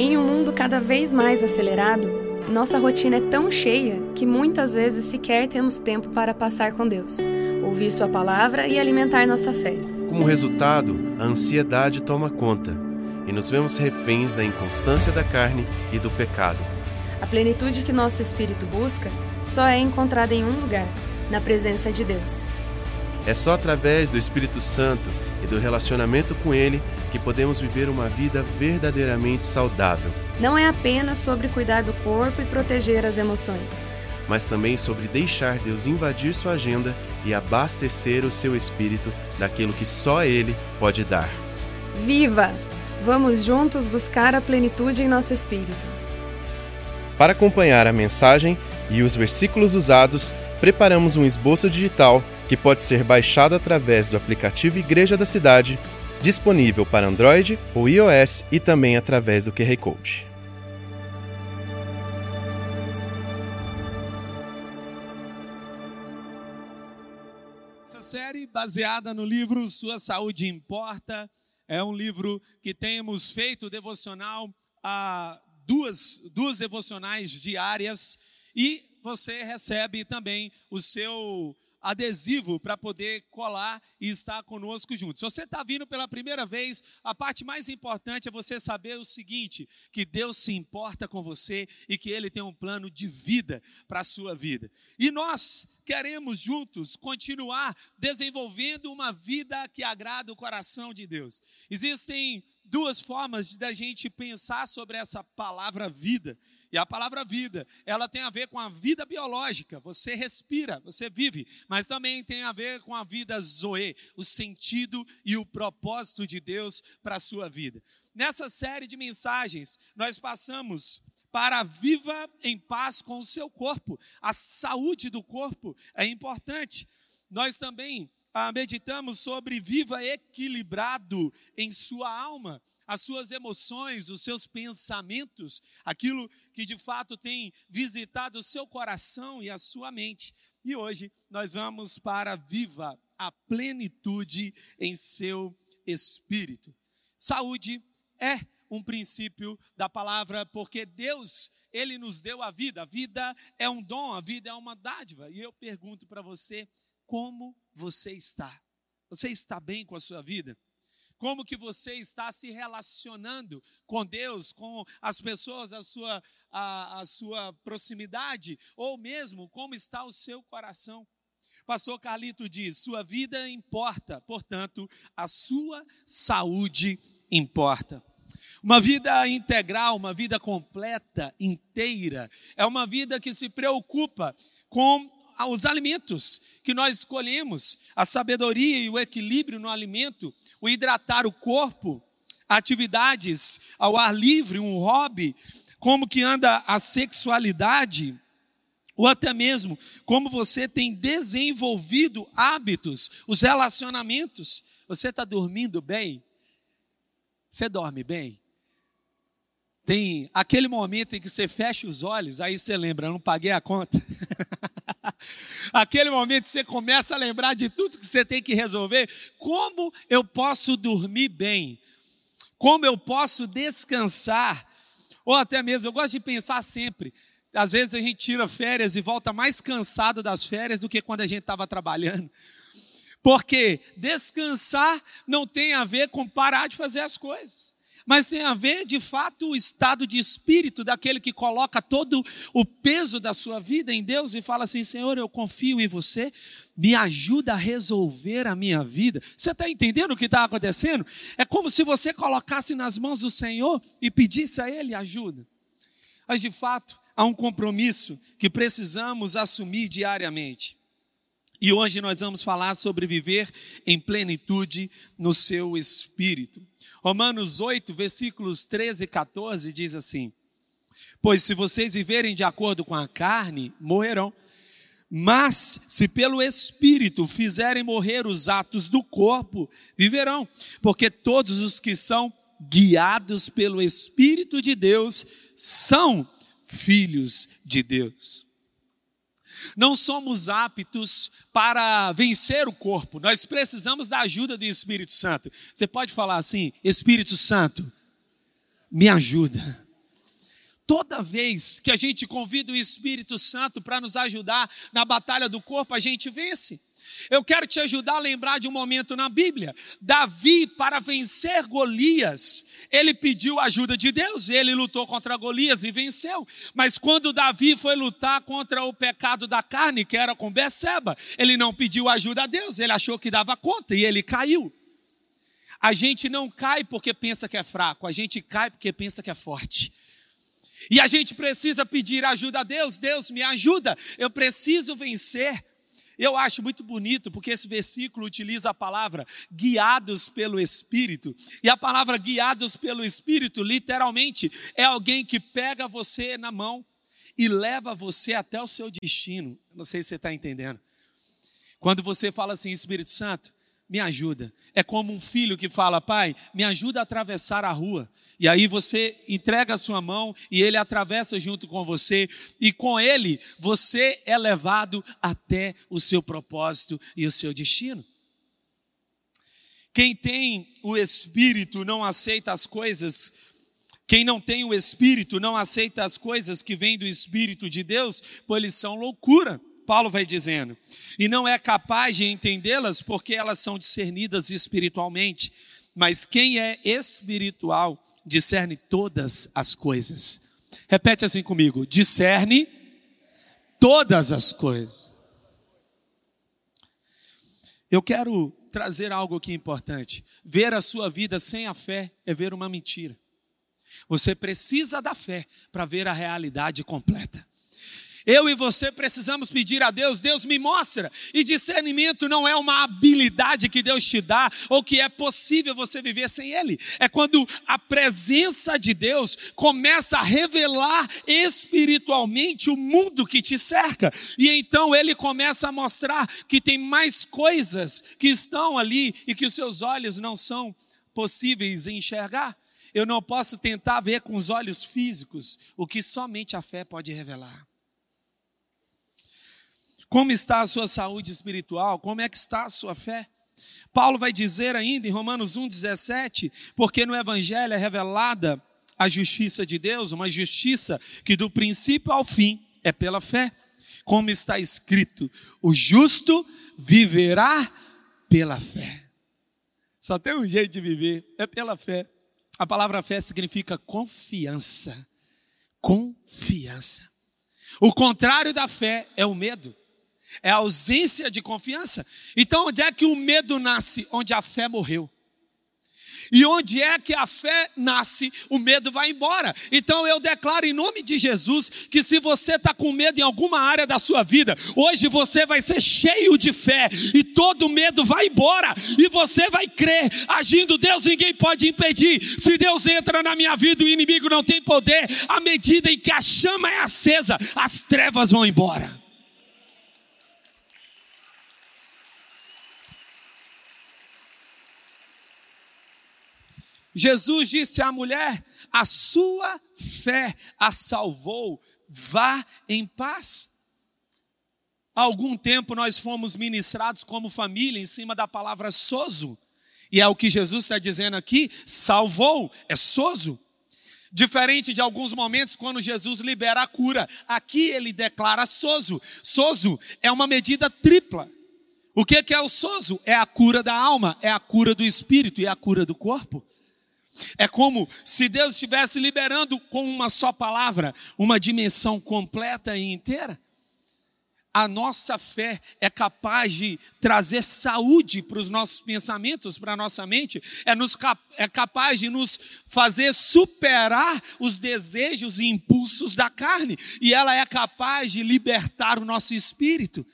Em um mundo cada vez mais acelerado, nossa rotina é tão cheia que muitas vezes sequer temos tempo para passar com Deus, ouvir Sua palavra e alimentar nossa fé. Como resultado, a ansiedade toma conta e nos vemos reféns da inconstância da carne e do pecado. A plenitude que nosso espírito busca só é encontrada em um lugar na presença de Deus. É só através do Espírito Santo e do relacionamento com Ele que podemos viver uma vida verdadeiramente saudável. Não é apenas sobre cuidar do corpo e proteger as emoções, mas também sobre deixar Deus invadir sua agenda e abastecer o seu espírito daquilo que só Ele pode dar. Viva! Vamos juntos buscar a plenitude em nosso espírito. Para acompanhar a mensagem e os versículos usados, preparamos um esboço digital que pode ser baixado através do aplicativo Igreja da Cidade, disponível para Android ou iOS e também através do QR Code. Essa série baseada no livro Sua Saúde Importa é um livro que temos feito devocional a duas, duas devocionais diárias e você recebe também o seu adesivo para poder colar e estar conosco junto. Se você está vindo pela primeira vez, a parte mais importante é você saber o seguinte: que Deus se importa com você e que Ele tem um plano de vida para a sua vida. E nós queremos juntos continuar desenvolvendo uma vida que agrada o coração de Deus. Existem duas formas da gente pensar sobre essa palavra vida. E a palavra vida, ela tem a ver com a vida biológica. Você respira, você vive, mas também tem a ver com a vida zoe, o sentido e o propósito de Deus para a sua vida. Nessa série de mensagens, nós passamos para viva em paz com o seu corpo. A saúde do corpo é importante. Nós também ah, meditamos sobre viva equilibrado em sua alma as suas emoções, os seus pensamentos, aquilo que de fato tem visitado o seu coração e a sua mente. E hoje nós vamos para Viva a plenitude em seu espírito. Saúde é um princípio da palavra, porque Deus, Ele nos deu a vida. A vida é um dom, a vida é uma dádiva. E eu pergunto para você, como você está? Você está bem com a sua vida? Como que você está se relacionando com Deus, com as pessoas, a sua, a, a sua proximidade, ou mesmo como está o seu coração. Pastor Carlito diz: sua vida importa, portanto, a sua saúde importa. Uma vida integral, uma vida completa, inteira, é uma vida que se preocupa com os alimentos que nós escolhemos, a sabedoria e o equilíbrio no alimento, o hidratar o corpo, atividades ao ar livre, um hobby, como que anda a sexualidade, ou até mesmo como você tem desenvolvido hábitos, os relacionamentos. Você está dormindo bem? Você dorme bem? Tem aquele momento em que você fecha os olhos, aí você lembra, não paguei a conta. Aquele momento você começa a lembrar de tudo que você tem que resolver. Como eu posso dormir bem? Como eu posso descansar? Ou até mesmo, eu gosto de pensar sempre. Às vezes a gente tira férias e volta mais cansado das férias do que quando a gente estava trabalhando. Porque descansar não tem a ver com parar de fazer as coisas mas tem a ver de fato o estado de espírito daquele que coloca todo o peso da sua vida em Deus e fala assim: Senhor, eu confio em você, me ajuda a resolver a minha vida. Você está entendendo o que está acontecendo? É como se você colocasse nas mãos do Senhor e pedisse a Ele ajuda. Mas de fato, há um compromisso que precisamos assumir diariamente. E hoje nós vamos falar sobre viver em plenitude no seu espírito. Romanos 8, versículos 13 e 14 diz assim: Pois se vocês viverem de acordo com a carne, morrerão. Mas se pelo Espírito fizerem morrer os atos do corpo, viverão. Porque todos os que são guiados pelo Espírito de Deus são filhos de Deus não somos aptos para vencer o corpo, nós precisamos da ajuda do Espírito Santo. Você pode falar assim: Espírito Santo, me ajuda. Toda vez que a gente convida o Espírito Santo para nos ajudar na batalha do corpo, a gente vence. Eu quero te ajudar a lembrar de um momento na Bíblia. Davi, para vencer Golias, ele pediu ajuda de Deus, ele lutou contra Golias e venceu. Mas quando Davi foi lutar contra o pecado da carne, que era com Beceba, ele não pediu ajuda a Deus, ele achou que dava conta e ele caiu. A gente não cai porque pensa que é fraco, a gente cai porque pensa que é forte. E a gente precisa pedir ajuda a Deus. Deus me ajuda. Eu preciso vencer. Eu acho muito bonito porque esse versículo utiliza a palavra guiados pelo Espírito. E a palavra guiados pelo Espírito, literalmente, é alguém que pega você na mão e leva você até o seu destino. Não sei se você está entendendo. Quando você fala assim, Espírito Santo, me ajuda. É como um filho que fala, pai, me ajuda a atravessar a rua. E aí você entrega a sua mão e ele atravessa junto com você, e com ele você é levado até o seu propósito e o seu destino. Quem tem o Espírito não aceita as coisas, quem não tem o Espírito não aceita as coisas que vêm do Espírito de Deus, pois eles são loucura. Paulo vai dizendo, e não é capaz de entendê-las porque elas são discernidas espiritualmente. Mas quem é espiritual discerne todas as coisas. Repete assim comigo: discerne todas as coisas. Eu quero trazer algo aqui importante. Ver a sua vida sem a fé é ver uma mentira. Você precisa da fé para ver a realidade completa. Eu e você precisamos pedir a Deus, Deus me mostra. E discernimento não é uma habilidade que Deus te dá ou que é possível você viver sem Ele. É quando a presença de Deus começa a revelar espiritualmente o mundo que te cerca. E então Ele começa a mostrar que tem mais coisas que estão ali e que os seus olhos não são possíveis de enxergar. Eu não posso tentar ver com os olhos físicos o que somente a fé pode revelar. Como está a sua saúde espiritual? Como é que está a sua fé? Paulo vai dizer ainda em Romanos 1,17: porque no Evangelho é revelada a justiça de Deus, uma justiça que do princípio ao fim é pela fé. Como está escrito: o justo viverá pela fé. Só tem um jeito de viver, é pela fé. A palavra fé significa confiança. Confiança. O contrário da fé é o medo é a ausência de confiança. Então, onde é que o medo nasce? Onde a fé morreu. E onde é que a fé nasce, o medo vai embora. Então eu declaro em nome de Jesus que se você está com medo em alguma área da sua vida, hoje você vai ser cheio de fé e todo medo vai embora e você vai crer. Agindo Deus, ninguém pode impedir. Se Deus entra na minha vida, o inimigo não tem poder. À medida em que a chama é acesa, as trevas vão embora. Jesus disse à mulher: A sua fé a salvou, vá em paz. Há algum tempo nós fomos ministrados como família em cima da palavra sozo. E é o que Jesus está dizendo aqui: salvou, é sozo. Diferente de alguns momentos quando Jesus libera a cura, aqui ele declara sozo. Sozo é uma medida tripla. O que é o sozo? É a cura da alma, é a cura do espírito e a cura do corpo. É como se Deus estivesse liberando com uma só palavra uma dimensão completa e inteira. A nossa fé é capaz de trazer saúde para os nossos pensamentos, para a nossa mente, é, nos, é capaz de nos fazer superar os desejos e impulsos da carne, e ela é capaz de libertar o nosso espírito.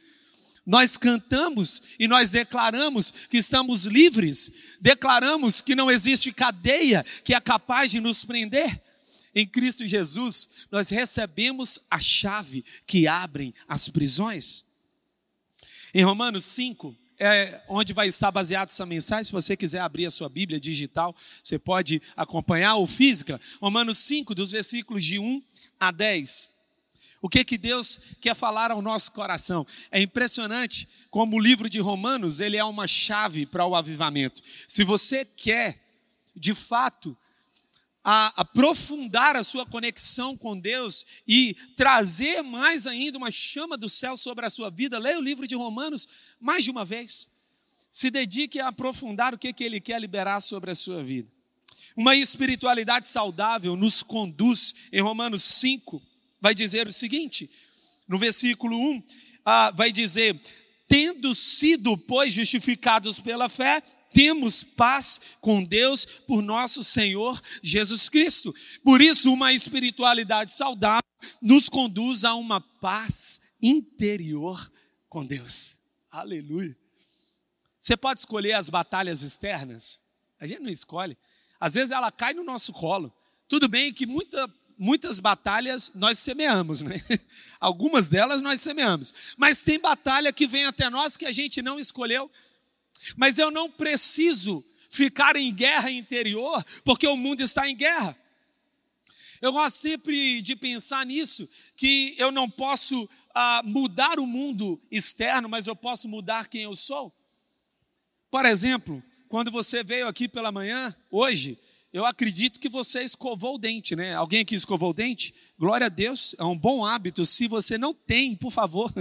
Nós cantamos e nós declaramos que estamos livres, declaramos que não existe cadeia que é capaz de nos prender. Em Cristo Jesus, nós recebemos a chave que abre as prisões. Em Romanos 5, é onde vai estar baseada essa mensagem. Se você quiser abrir a sua Bíblia digital, você pode acompanhar ou física. Romanos 5, dos versículos de 1 a 10. O que que Deus quer falar ao nosso coração? É impressionante como o livro de Romanos, ele é uma chave para o avivamento. Se você quer, de fato, a aprofundar a sua conexão com Deus e trazer mais ainda uma chama do céu sobre a sua vida, leia o livro de Romanos mais de uma vez. Se dedique a aprofundar o que, que ele quer liberar sobre a sua vida. Uma espiritualidade saudável nos conduz, em Romanos 5, vai dizer o seguinte: no versículo 1, ah, vai dizer: Tendo sido, pois, justificados pela fé, temos paz com Deus por nosso Senhor Jesus Cristo. Por isso, uma espiritualidade saudável nos conduz a uma paz interior com Deus. Aleluia. Você pode escolher as batalhas externas? A gente não escolhe. Às vezes ela cai no nosso colo. Tudo bem que muita, muitas batalhas nós semeamos, né? Algumas delas nós semeamos. Mas tem batalha que vem até nós que a gente não escolheu. Mas eu não preciso ficar em guerra interior, porque o mundo está em guerra. Eu gosto sempre de pensar nisso, que eu não posso ah, mudar o mundo externo, mas eu posso mudar quem eu sou. Por exemplo, quando você veio aqui pela manhã, hoje, eu acredito que você escovou o dente, né? Alguém aqui escovou o dente? Glória a Deus, é um bom hábito. Se você não tem, por favor.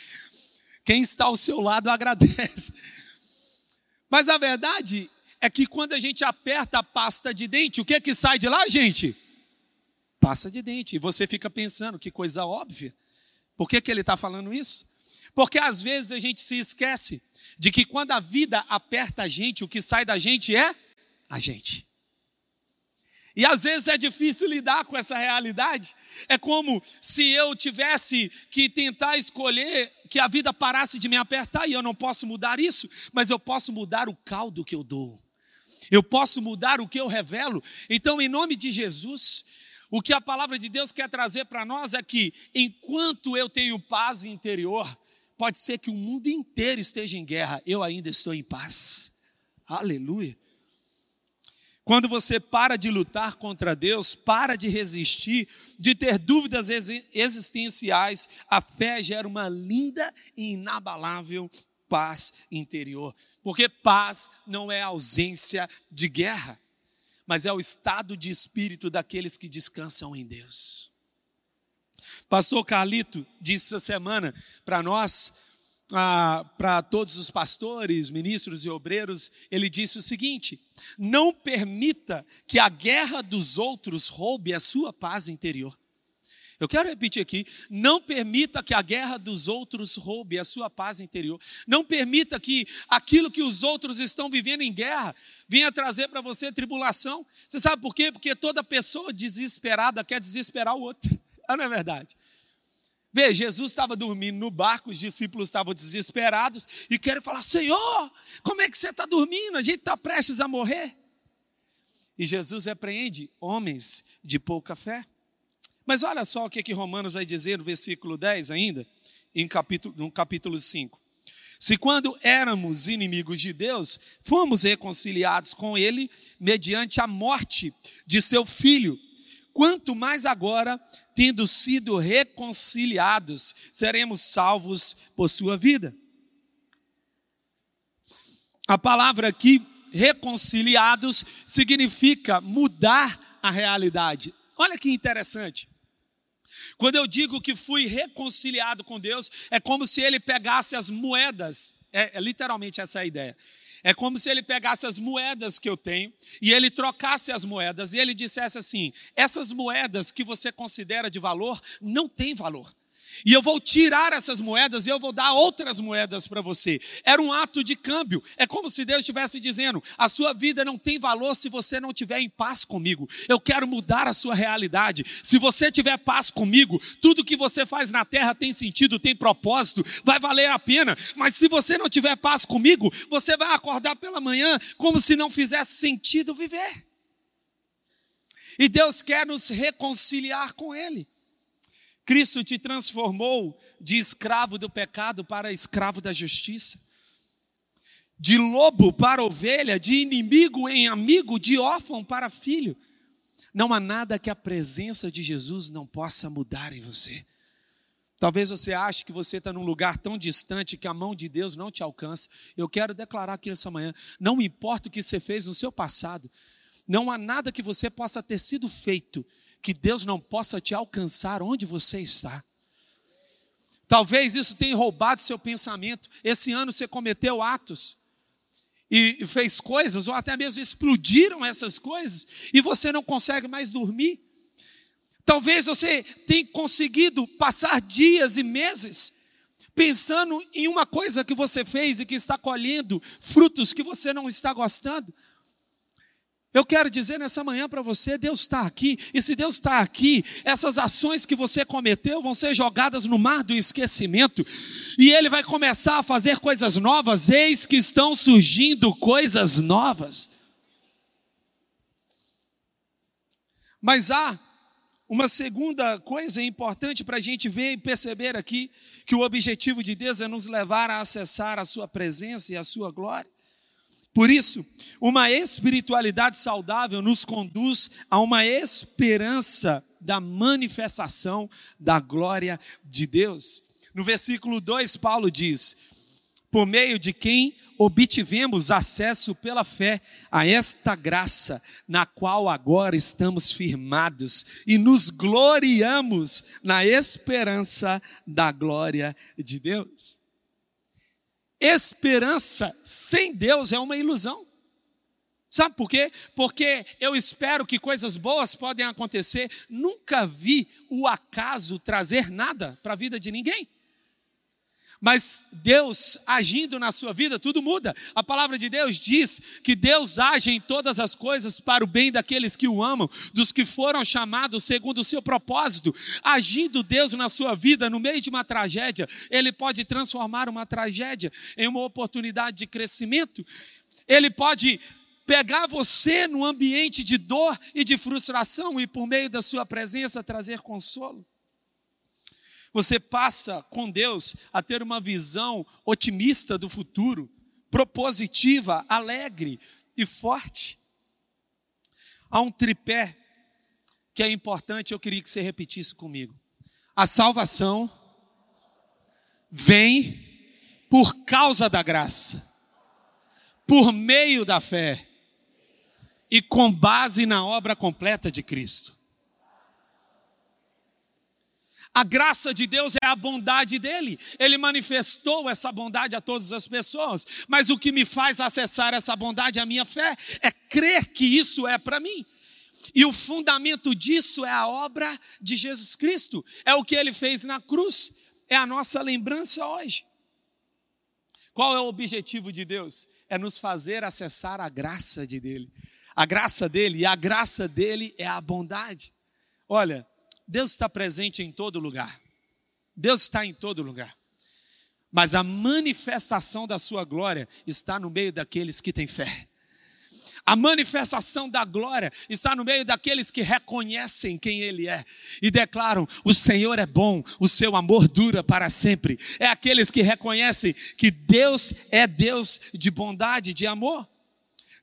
Quem está ao seu lado agradece. Mas a verdade é que quando a gente aperta a pasta de dente, o que é que sai de lá, gente? Pasta de dente. E você fica pensando, que coisa óbvia. Por que, que ele está falando isso? Porque às vezes a gente se esquece de que quando a vida aperta a gente, o que sai da gente é a gente. E às vezes é difícil lidar com essa realidade. É como se eu tivesse que tentar escolher que a vida parasse de me apertar e eu não posso mudar isso, mas eu posso mudar o caldo que eu dou. Eu posso mudar o que eu revelo. Então, em nome de Jesus, o que a palavra de Deus quer trazer para nós é que enquanto eu tenho paz interior, pode ser que o mundo inteiro esteja em guerra, eu ainda estou em paz. Aleluia. Quando você para de lutar contra Deus, para de resistir, de ter dúvidas existenciais, a fé gera uma linda e inabalável paz interior. Porque paz não é ausência de guerra, mas é o estado de espírito daqueles que descansam em Deus. Pastor Carlito disse essa semana para nós para todos os pastores, ministros e obreiros, ele disse o seguinte: não permita que a guerra dos outros roube a sua paz interior. Eu quero repetir aqui: não permita que a guerra dos outros roube a sua paz interior. Não permita que aquilo que os outros estão vivendo em guerra venha trazer para você tribulação. Você sabe por quê? Porque toda pessoa desesperada quer desesperar o outro. Não é verdade? Vê, Jesus estava dormindo no barco, os discípulos estavam desesperados e querem falar: Senhor, como é que você está dormindo? A gente está prestes a morrer. E Jesus repreende homens de pouca fé. Mas olha só o que, que Romanos vai dizer no versículo 10 ainda, em capítulo, no capítulo 5. Se quando éramos inimigos de Deus, fomos reconciliados com Ele mediante a morte de seu filho quanto mais agora, tendo sido reconciliados, seremos salvos por sua vida. A palavra aqui, reconciliados, significa mudar a realidade. Olha que interessante. Quando eu digo que fui reconciliado com Deus, é como se ele pegasse as moedas, é, é literalmente essa a ideia. É como se ele pegasse as moedas que eu tenho e ele trocasse as moedas e ele dissesse assim: essas moedas que você considera de valor não têm valor. E eu vou tirar essas moedas e eu vou dar outras moedas para você. Era um ato de câmbio. É como se Deus estivesse dizendo: a sua vida não tem valor se você não estiver em paz comigo. Eu quero mudar a sua realidade. Se você tiver paz comigo, tudo que você faz na terra tem sentido, tem propósito, vai valer a pena. Mas se você não tiver paz comigo, você vai acordar pela manhã como se não fizesse sentido viver. E Deus quer nos reconciliar com Ele. Cristo te transformou de escravo do pecado para escravo da justiça, de lobo para ovelha, de inimigo em amigo, de órfão para filho. Não há nada que a presença de Jesus não possa mudar em você. Talvez você ache que você está num lugar tão distante que a mão de Deus não te alcança. Eu quero declarar aqui nessa manhã: não importa o que você fez no seu passado, Não há nada que você possa ter sido feito que Deus não possa te alcançar onde você está. Talvez isso tenha roubado seu pensamento. Esse ano você cometeu atos e fez coisas, ou até mesmo explodiram essas coisas, e você não consegue mais dormir. Talvez você tenha conseguido passar dias e meses pensando em uma coisa que você fez e que está colhendo frutos que você não está gostando. Eu quero dizer nessa manhã para você: Deus está aqui, e se Deus está aqui, essas ações que você cometeu vão ser jogadas no mar do esquecimento, e Ele vai começar a fazer coisas novas, eis que estão surgindo coisas novas. Mas há uma segunda coisa importante para a gente ver e perceber aqui, que o objetivo de Deus é nos levar a acessar a Sua presença e a Sua glória. Por isso, uma espiritualidade saudável nos conduz a uma esperança da manifestação da glória de Deus. No versículo 2, Paulo diz: Por meio de quem obtivemos acesso pela fé a esta graça, na qual agora estamos firmados e nos gloriamos na esperança da glória de Deus. Esperança sem Deus é uma ilusão. Sabe por quê? Porque eu espero que coisas boas podem acontecer. Nunca vi o acaso trazer nada para a vida de ninguém. Mas Deus agindo na sua vida, tudo muda. A palavra de Deus diz que Deus age em todas as coisas para o bem daqueles que o amam, dos que foram chamados segundo o seu propósito. Agindo Deus na sua vida, no meio de uma tragédia, Ele pode transformar uma tragédia em uma oportunidade de crescimento. Ele pode pegar você no ambiente de dor e de frustração e, por meio da sua presença, trazer consolo. Você passa com Deus a ter uma visão otimista do futuro, propositiva, alegre e forte. Há um tripé que é importante, eu queria que você repetisse comigo. A salvação vem por causa da graça, por meio da fé e com base na obra completa de Cristo. A graça de Deus é a bondade dele. Ele manifestou essa bondade a todas as pessoas. Mas o que me faz acessar essa bondade, a minha fé, é crer que isso é para mim. E o fundamento disso é a obra de Jesus Cristo. É o que ele fez na cruz. É a nossa lembrança hoje. Qual é o objetivo de Deus? É nos fazer acessar a graça de dele. A graça dele, e a graça dele é a bondade. Olha, Deus está presente em todo lugar. Deus está em todo lugar. Mas a manifestação da sua glória está no meio daqueles que têm fé. A manifestação da glória está no meio daqueles que reconhecem quem Ele é e declaram: o Senhor é bom, o seu amor dura para sempre. É aqueles que reconhecem que Deus é Deus de bondade, de amor.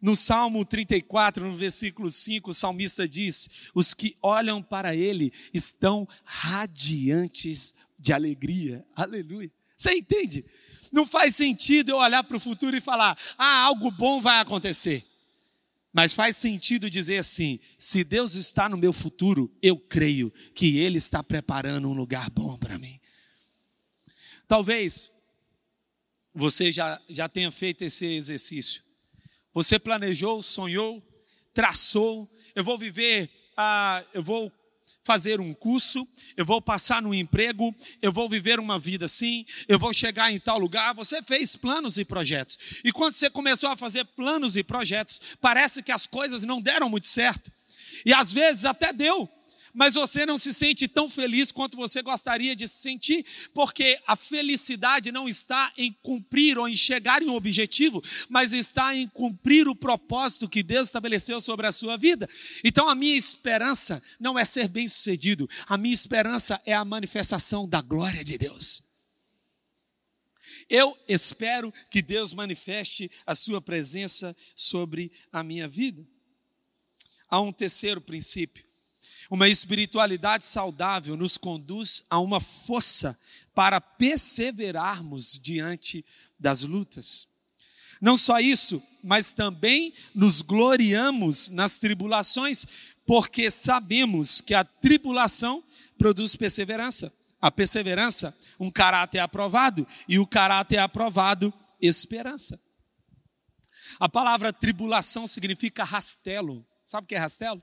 No Salmo 34, no versículo 5, o salmista diz: Os que olham para ele estão radiantes de alegria. Aleluia. Você entende? Não faz sentido eu olhar para o futuro e falar: Ah, algo bom vai acontecer. Mas faz sentido dizer assim: se Deus está no meu futuro, eu creio que Ele está preparando um lugar bom para mim. Talvez você já, já tenha feito esse exercício. Você planejou, sonhou, traçou. Eu vou viver, ah, eu vou fazer um curso, eu vou passar no emprego, eu vou viver uma vida assim, eu vou chegar em tal lugar. Você fez planos e projetos. E quando você começou a fazer planos e projetos, parece que as coisas não deram muito certo. E às vezes até deu, mas você não se sente tão feliz quanto você gostaria de se sentir, porque a felicidade não está em cumprir ou em chegar em um objetivo, mas está em cumprir o propósito que Deus estabeleceu sobre a sua vida. Então a minha esperança não é ser bem-sucedido, a minha esperança é a manifestação da glória de Deus. Eu espero que Deus manifeste a sua presença sobre a minha vida. Há um terceiro princípio uma espiritualidade saudável nos conduz a uma força para perseverarmos diante das lutas. Não só isso, mas também nos gloriamos nas tribulações, porque sabemos que a tribulação produz perseverança. A perseverança, um caráter aprovado, e o caráter aprovado, esperança. A palavra tribulação significa rastelo. Sabe o que é rastelo?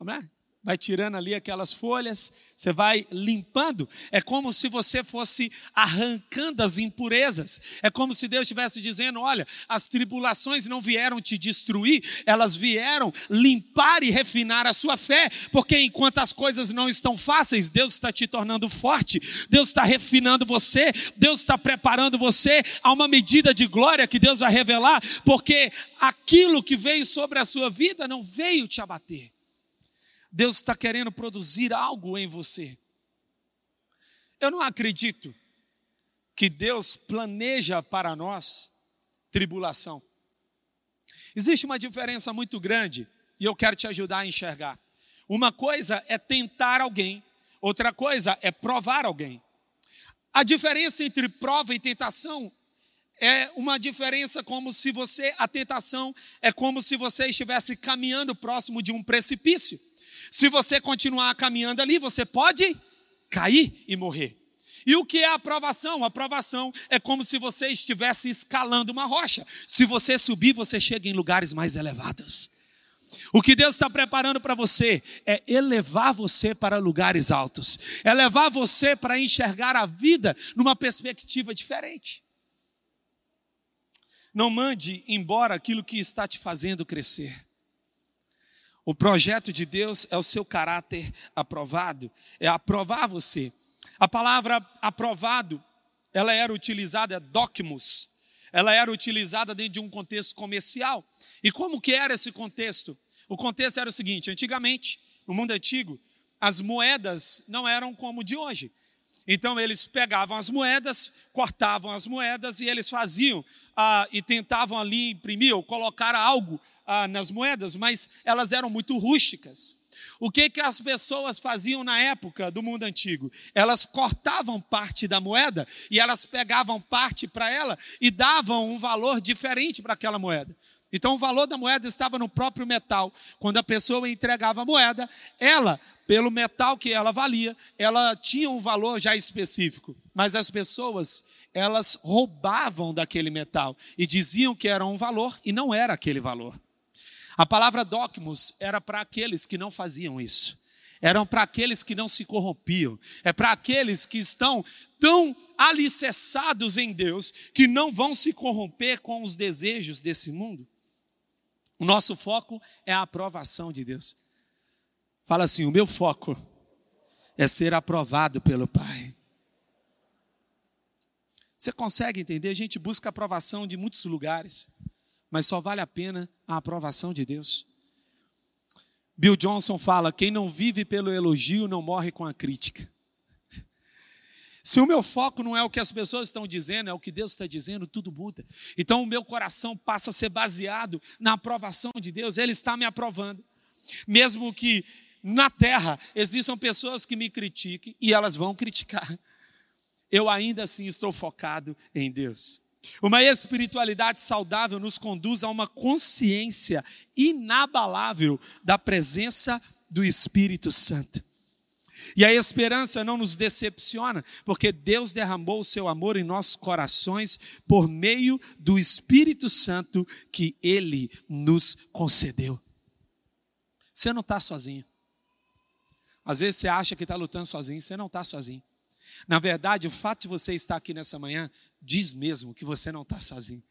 Lá? Vai tirando ali aquelas folhas, você vai limpando. É como se você fosse arrancando as impurezas. É como se Deus estivesse dizendo: olha, as tribulações não vieram te destruir, elas vieram limpar e refinar a sua fé, porque enquanto as coisas não estão fáceis, Deus está te tornando forte, Deus está refinando você, Deus está preparando você a uma medida de glória que Deus vai revelar, porque aquilo que veio sobre a sua vida não veio te abater Deus está querendo produzir algo em você. Eu não acredito que Deus planeja para nós tribulação. Existe uma diferença muito grande e eu quero te ajudar a enxergar. Uma coisa é tentar alguém, outra coisa é provar alguém. A diferença entre prova e tentação é uma diferença como se você, a tentação é como se você estivesse caminhando próximo de um precipício. Se você continuar caminhando ali, você pode cair e morrer. E o que é a aprovação? A aprovação é como se você estivesse escalando uma rocha. Se você subir, você chega em lugares mais elevados. O que Deus está preparando para você é elevar você para lugares altos, é levar você para enxergar a vida numa perspectiva diferente. Não mande embora aquilo que está te fazendo crescer. O projeto de Deus é o seu caráter aprovado, é aprovar você. A palavra aprovado, ela era utilizada, é docmus, ela era utilizada dentro de um contexto comercial. E como que era esse contexto? O contexto era o seguinte: antigamente, no mundo antigo, as moedas não eram como de hoje. Então eles pegavam as moedas, cortavam as moedas e eles faziam ah, e tentavam ali imprimir ou colocar algo ah, nas moedas, mas elas eram muito rústicas. O que, que as pessoas faziam na época do mundo antigo? Elas cortavam parte da moeda e elas pegavam parte para ela e davam um valor diferente para aquela moeda. Então o valor da moeda estava no próprio metal. Quando a pessoa entregava a moeda, ela, pelo metal que ela valia, ela tinha um valor já específico. Mas as pessoas, elas roubavam daquele metal e diziam que era um valor e não era aquele valor. A palavra docmus era para aqueles que não faziam isso. Eram para aqueles que não se corrompiam. É para aqueles que estão tão alicerçados em Deus que não vão se corromper com os desejos desse mundo. O nosso foco é a aprovação de Deus. Fala assim: o meu foco é ser aprovado pelo Pai. Você consegue entender? A gente busca aprovação de muitos lugares mas só vale a pena a aprovação de Deus. Bill Johnson fala: quem não vive pelo elogio não morre com a crítica. Se o meu foco não é o que as pessoas estão dizendo, é o que Deus está dizendo, tudo muda. Então o meu coração passa a ser baseado na aprovação de Deus, Ele está me aprovando. Mesmo que na terra existam pessoas que me critiquem, e elas vão criticar, eu ainda assim estou focado em Deus. Uma espiritualidade saudável nos conduz a uma consciência inabalável da presença do Espírito Santo. E a esperança não nos decepciona, porque Deus derramou o seu amor em nossos corações por meio do Espírito Santo que Ele nos concedeu. Você não está sozinho. Às vezes você acha que está lutando sozinho, você não está sozinho. Na verdade, o fato de você estar aqui nessa manhã diz mesmo que você não está sozinho.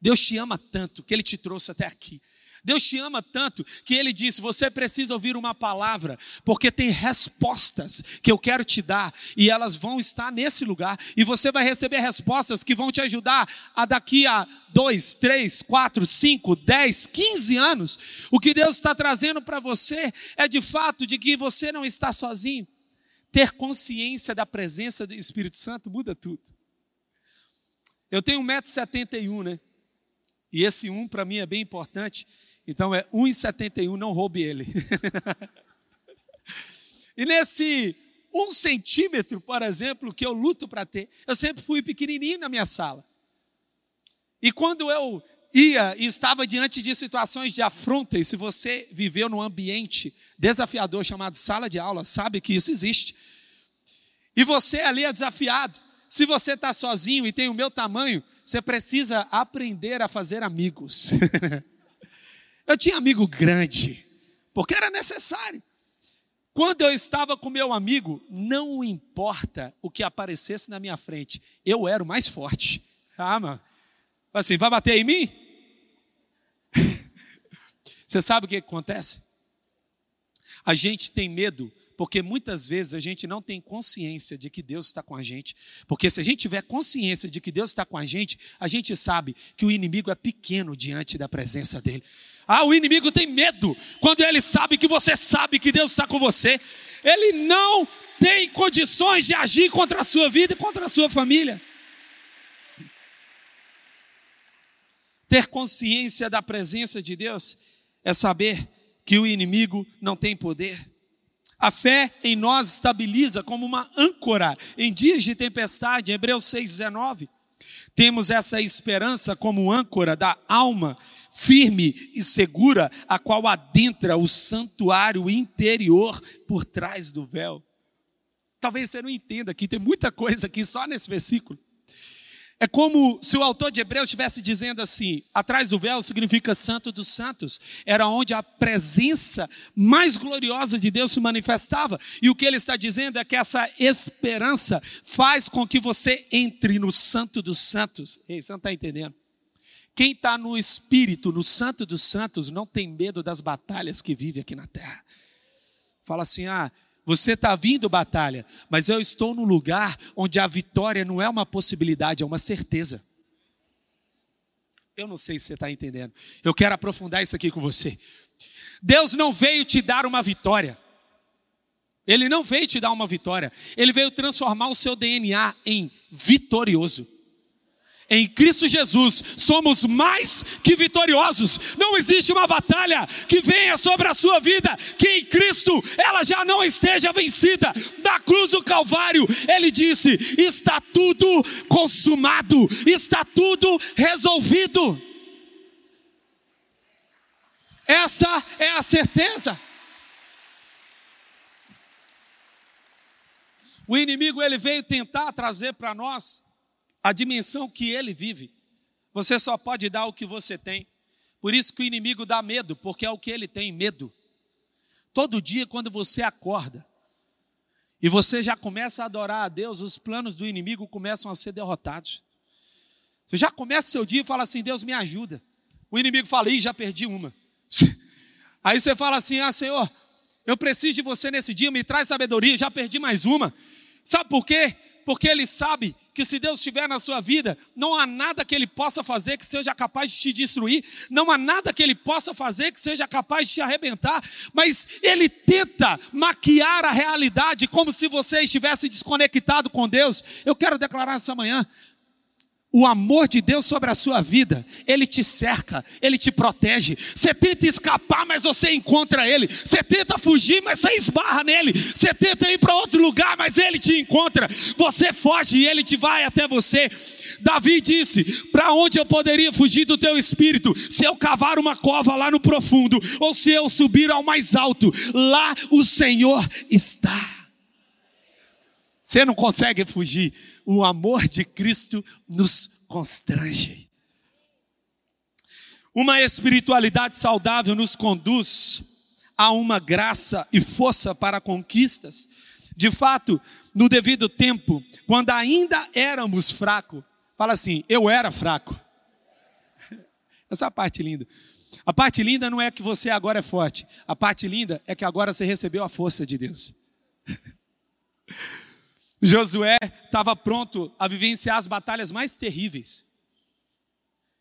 Deus te ama tanto que Ele te trouxe até aqui. Deus te ama tanto que Ele disse: você precisa ouvir uma palavra, porque tem respostas que eu quero te dar e elas vão estar nesse lugar e você vai receber respostas que vão te ajudar a daqui a dois, três, quatro, cinco, dez, quinze anos. O que Deus está trazendo para você é de fato de que você não está sozinho. Ter consciência da presença do Espírito Santo muda tudo. Eu tenho 1,71m, né? E esse 1 para mim é bem importante. Então é 1,71, não roube ele. e nesse 1 centímetro, por exemplo, que eu luto para ter, eu sempre fui pequenininho na minha sala. E quando eu ia e estava diante de situações de afronta, e se você viveu num ambiente desafiador chamado sala de aula, sabe que isso existe. E você ali é desafiado. Se você está sozinho e tem o meu tamanho, você precisa aprender a fazer amigos. eu tinha amigo grande, porque era necessário. Quando eu estava com meu amigo, não importa o que aparecesse na minha frente, eu era o mais forte. Ah, mano. Assim, vai bater em mim? Você sabe o que acontece? A gente tem medo porque muitas vezes a gente não tem consciência de que Deus está com a gente. Porque se a gente tiver consciência de que Deus está com a gente, a gente sabe que o inimigo é pequeno diante da presença dele. Ah, o inimigo tem medo quando ele sabe que você sabe que Deus está com você. Ele não tem condições de agir contra a sua vida e contra a sua família. Ter consciência da presença de Deus é saber que o inimigo não tem poder. A fé em nós estabiliza como uma âncora em dias de tempestade, Hebreus 6,19. Temos essa esperança como âncora da alma firme e segura, a qual adentra o santuário interior por trás do véu. Talvez você não entenda aqui, tem muita coisa aqui só nesse versículo. É como se o autor de Hebreus estivesse dizendo assim: atrás do véu significa Santo dos Santos, era onde a presença mais gloriosa de Deus se manifestava. E o que ele está dizendo é que essa esperança faz com que você entre no Santo dos Santos. Ei, você não está entendendo? Quem está no Espírito, no Santo dos Santos, não tem medo das batalhas que vive aqui na terra. Fala assim: ah, você está vindo batalha, mas eu estou no lugar onde a vitória não é uma possibilidade, é uma certeza. Eu não sei se você está entendendo. Eu quero aprofundar isso aqui com você. Deus não veio te dar uma vitória. Ele não veio te dar uma vitória. Ele veio transformar o seu DNA em vitorioso. Em Cristo Jesus somos mais que vitoriosos. Não existe uma batalha que venha sobre a sua vida que em Cristo ela já não esteja vencida. Na cruz do Calvário, ele disse: está tudo consumado, está tudo resolvido. Essa é a certeza. O inimigo ele veio tentar trazer para nós a dimensão que ele vive. Você só pode dar o que você tem. Por isso que o inimigo dá medo, porque é o que ele tem, medo. Todo dia, quando você acorda e você já começa a adorar a Deus, os planos do inimigo começam a ser derrotados. Você já começa seu dia e fala assim: Deus me ajuda. O inimigo fala: Ih, já perdi uma. Aí você fala assim: Ah, Senhor, eu preciso de você nesse dia, me traz sabedoria, já perdi mais uma. Sabe por quê? Porque ele sabe que se Deus estiver na sua vida, não há nada que Ele possa fazer que seja capaz de te destruir, não há nada que Ele possa fazer que seja capaz de te arrebentar, mas Ele tenta maquiar a realidade como se você estivesse desconectado com Deus. Eu quero declarar essa manhã: o amor de Deus sobre a sua vida, Ele te cerca, Ele te protege. Você tenta escapar, mas você encontra Ele. Você tenta fugir, mas você esbarra nele. Você tenta ir para outro lugar, mas Ele te encontra. Você foge e Ele te vai até você. Davi disse: Para onde eu poderia fugir do teu espírito? Se eu cavar uma cova lá no profundo, ou se eu subir ao mais alto, lá o Senhor está. Você não consegue fugir o amor de Cristo nos constrange. Uma espiritualidade saudável nos conduz a uma graça e força para conquistas. De fato, no devido tempo, quando ainda éramos fracos, fala assim: eu era fraco. Essa é a parte linda. A parte linda não é que você agora é forte, a parte linda é que agora você recebeu a força de Deus. Josué estava pronto a vivenciar as batalhas mais terríveis.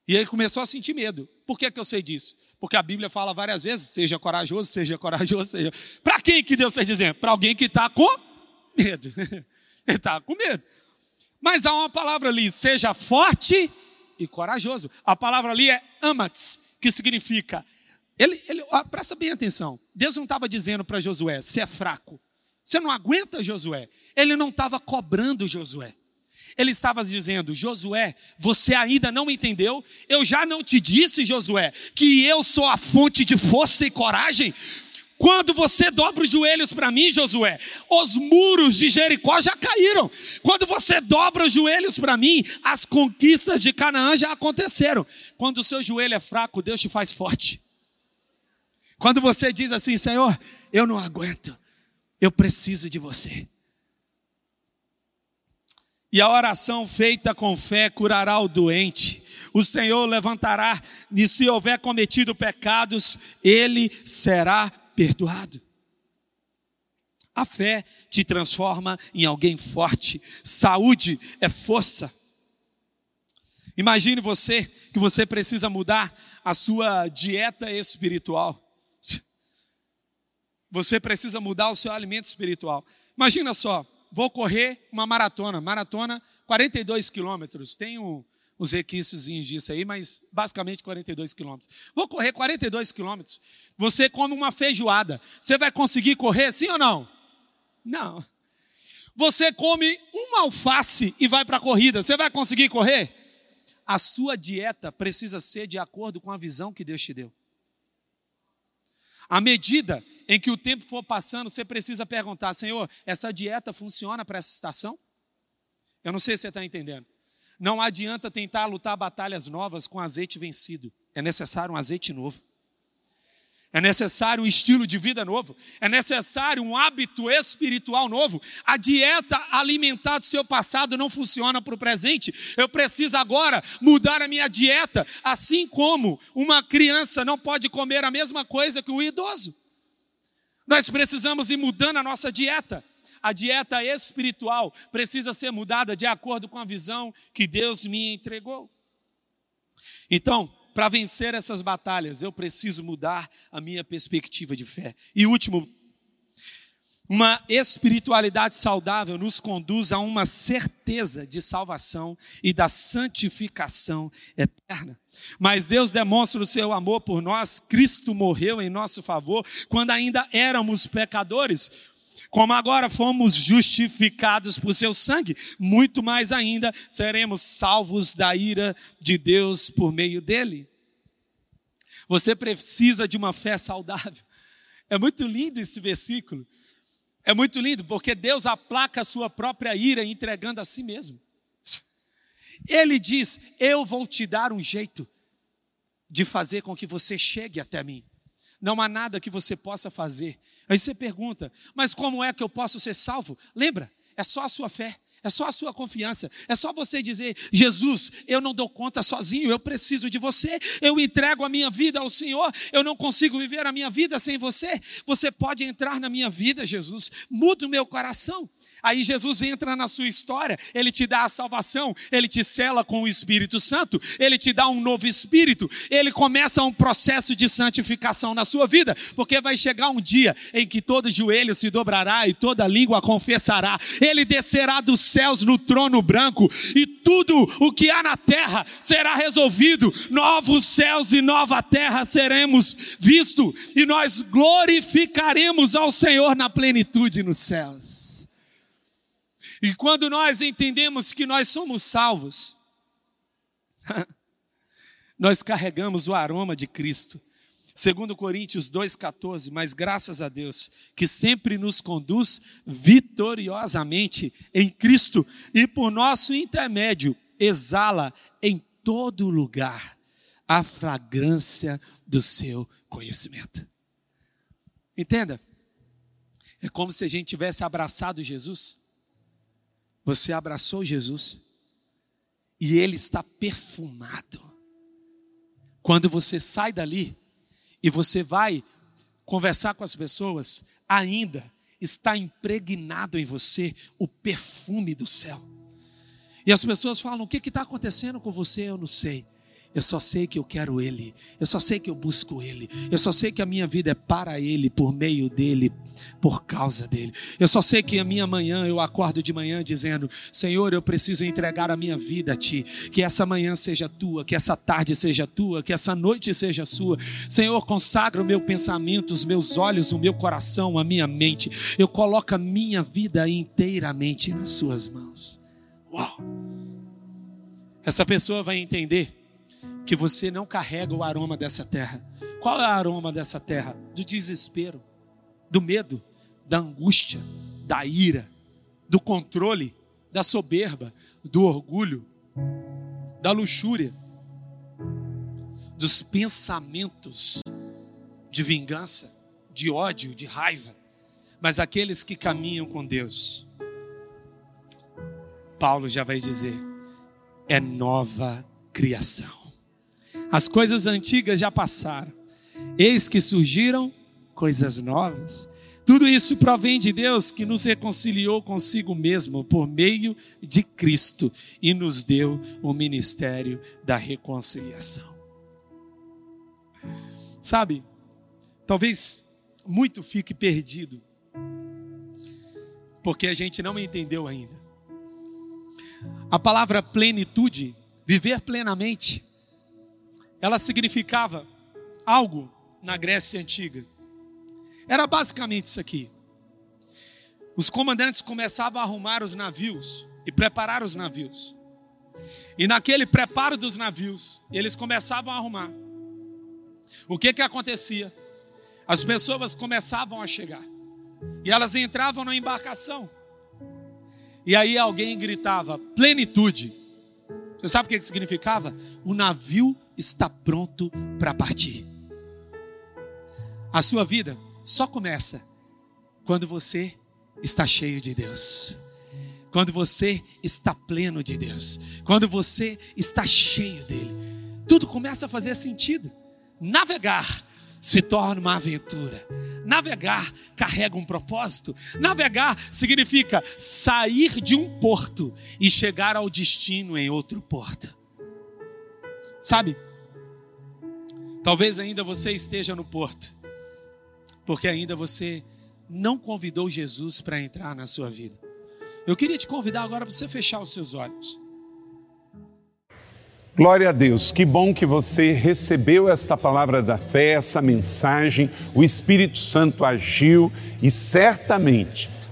E ele começou a sentir medo. Por que, que eu sei disso? Porque a Bíblia fala várias vezes: seja corajoso, seja corajoso, seja. Para quem que Deus está dizendo? Para alguém que está com medo. ele está com medo. Mas há uma palavra ali: seja forte e corajoso. A palavra ali é amats, que significa. Ele, ele, presta bem atenção. Deus não estava dizendo para Josué: você é fraco. Você não aguenta, Josué. Ele não estava cobrando Josué. Ele estava dizendo: Josué, você ainda não entendeu? Eu já não te disse, Josué, que eu sou a fonte de força e coragem? Quando você dobra os joelhos para mim, Josué, os muros de Jericó já caíram. Quando você dobra os joelhos para mim, as conquistas de Canaã já aconteceram. Quando o seu joelho é fraco, Deus te faz forte. Quando você diz assim, Senhor, eu não aguento, eu preciso de você. E a oração feita com fé curará o doente. O Senhor levantará, e se houver cometido pecados, ele será perdoado. A fé te transforma em alguém forte. Saúde é força. Imagine você que você precisa mudar a sua dieta espiritual. Você precisa mudar o seu alimento espiritual. Imagina só, vou correr uma maratona, maratona 42 quilômetros. Tem um, os requisitos disso aí, mas basicamente 42 quilômetros. Vou correr 42 quilômetros. Você come uma feijoada. Você vai conseguir correr sim ou não? Não. Você come uma alface e vai para a corrida. Você vai conseguir correr? A sua dieta precisa ser de acordo com a visão que Deus te deu. À medida em que o tempo for passando, você precisa perguntar: Senhor, essa dieta funciona para essa estação? Eu não sei se você está entendendo. Não adianta tentar lutar batalhas novas com azeite vencido. É necessário um azeite novo. É necessário um estilo de vida novo. É necessário um hábito espiritual novo. A dieta alimentar do seu passado não funciona para o presente. Eu preciso agora mudar a minha dieta. Assim como uma criança não pode comer a mesma coisa que o idoso. Nós precisamos ir mudando a nossa dieta a dieta espiritual precisa ser mudada de acordo com a visão que Deus me entregou. Então, para vencer essas batalhas, eu preciso mudar a minha perspectiva de fé. E último, uma espiritualidade saudável nos conduz a uma certeza de salvação e da santificação eterna. Mas Deus demonstra o seu amor por nós, Cristo morreu em nosso favor quando ainda éramos pecadores. Como agora fomos justificados por seu sangue, muito mais ainda seremos salvos da ira de Deus por meio dele. Você precisa de uma fé saudável. É muito lindo esse versículo. É muito lindo porque Deus aplaca a sua própria ira entregando a si mesmo. Ele diz: Eu vou te dar um jeito de fazer com que você chegue até mim. Não há nada que você possa fazer Aí você pergunta, mas como é que eu posso ser salvo? Lembra, é só a sua fé. É só a sua confiança. É só você dizer: Jesus, eu não dou conta sozinho, eu preciso de você. Eu entrego a minha vida ao Senhor. Eu não consigo viver a minha vida sem você. Você pode entrar na minha vida, Jesus. Muda o meu coração. Aí Jesus entra na sua história, ele te dá a salvação, ele te cela com o Espírito Santo, ele te dá um novo espírito, ele começa um processo de santificação na sua vida, porque vai chegar um dia em que todo joelho se dobrará e toda língua confessará. Ele descerá dos céus no trono branco e tudo o que há na terra será resolvido. Novos céus e nova terra seremos vistos e nós glorificaremos ao Senhor na plenitude nos céus. E quando nós entendemos que nós somos salvos, nós carregamos o aroma de Cristo. Segundo Coríntios 2:14, mas graças a Deus que sempre nos conduz vitoriosamente em Cristo e por nosso intermédio exala em todo lugar a fragrância do seu conhecimento. Entenda? É como se a gente tivesse abraçado Jesus você abraçou Jesus e ele está perfumado. Quando você sai dali e você vai conversar com as pessoas, ainda está impregnado em você o perfume do céu. E as pessoas falam: o que está acontecendo com você? Eu não sei. Eu só sei que eu quero Ele. Eu só sei que eu busco Ele. Eu só sei que a minha vida é para Ele, por meio dEle, por causa dEle. Eu só sei que a minha manhã, eu acordo de manhã dizendo: Senhor, eu preciso entregar a minha vida a Ti. Que essa manhã seja Tua, que essa tarde seja Tua, que essa noite seja Sua. Senhor, consagra o meu pensamento, os meus olhos, o meu coração, a minha mente. Eu coloco a minha vida inteiramente nas Suas mãos. Uau! essa pessoa vai entender que você não carrega o aroma dessa terra. Qual é o aroma dessa terra? Do desespero, do medo, da angústia, da ira, do controle, da soberba, do orgulho, da luxúria, dos pensamentos de vingança, de ódio, de raiva. Mas aqueles que caminham com Deus, Paulo já vai dizer, é nova criação. As coisas antigas já passaram, eis que surgiram coisas novas. Tudo isso provém de Deus que nos reconciliou consigo mesmo por meio de Cristo e nos deu o ministério da reconciliação. Sabe, talvez muito fique perdido, porque a gente não entendeu ainda. A palavra plenitude, viver plenamente, ela significava algo na Grécia antiga. Era basicamente isso aqui. Os comandantes começavam a arrumar os navios e preparar os navios. E naquele preparo dos navios, eles começavam a arrumar. O que que acontecia? As pessoas começavam a chegar. E elas entravam na embarcação. E aí alguém gritava: plenitude. Você sabe o que significava? O navio está pronto para partir. A sua vida só começa quando você está cheio de Deus. Quando você está pleno de Deus. Quando você está cheio dele. Tudo começa a fazer sentido. Navegar se torna uma aventura. Navegar carrega um propósito. Navegar significa sair de um porto e chegar ao destino em outro porto. Sabe? Talvez ainda você esteja no porto, porque ainda você não convidou Jesus para entrar na sua vida. Eu queria te convidar agora para você fechar os seus olhos. Glória a Deus, que bom que você recebeu esta palavra da fé, essa mensagem, o Espírito Santo agiu e certamente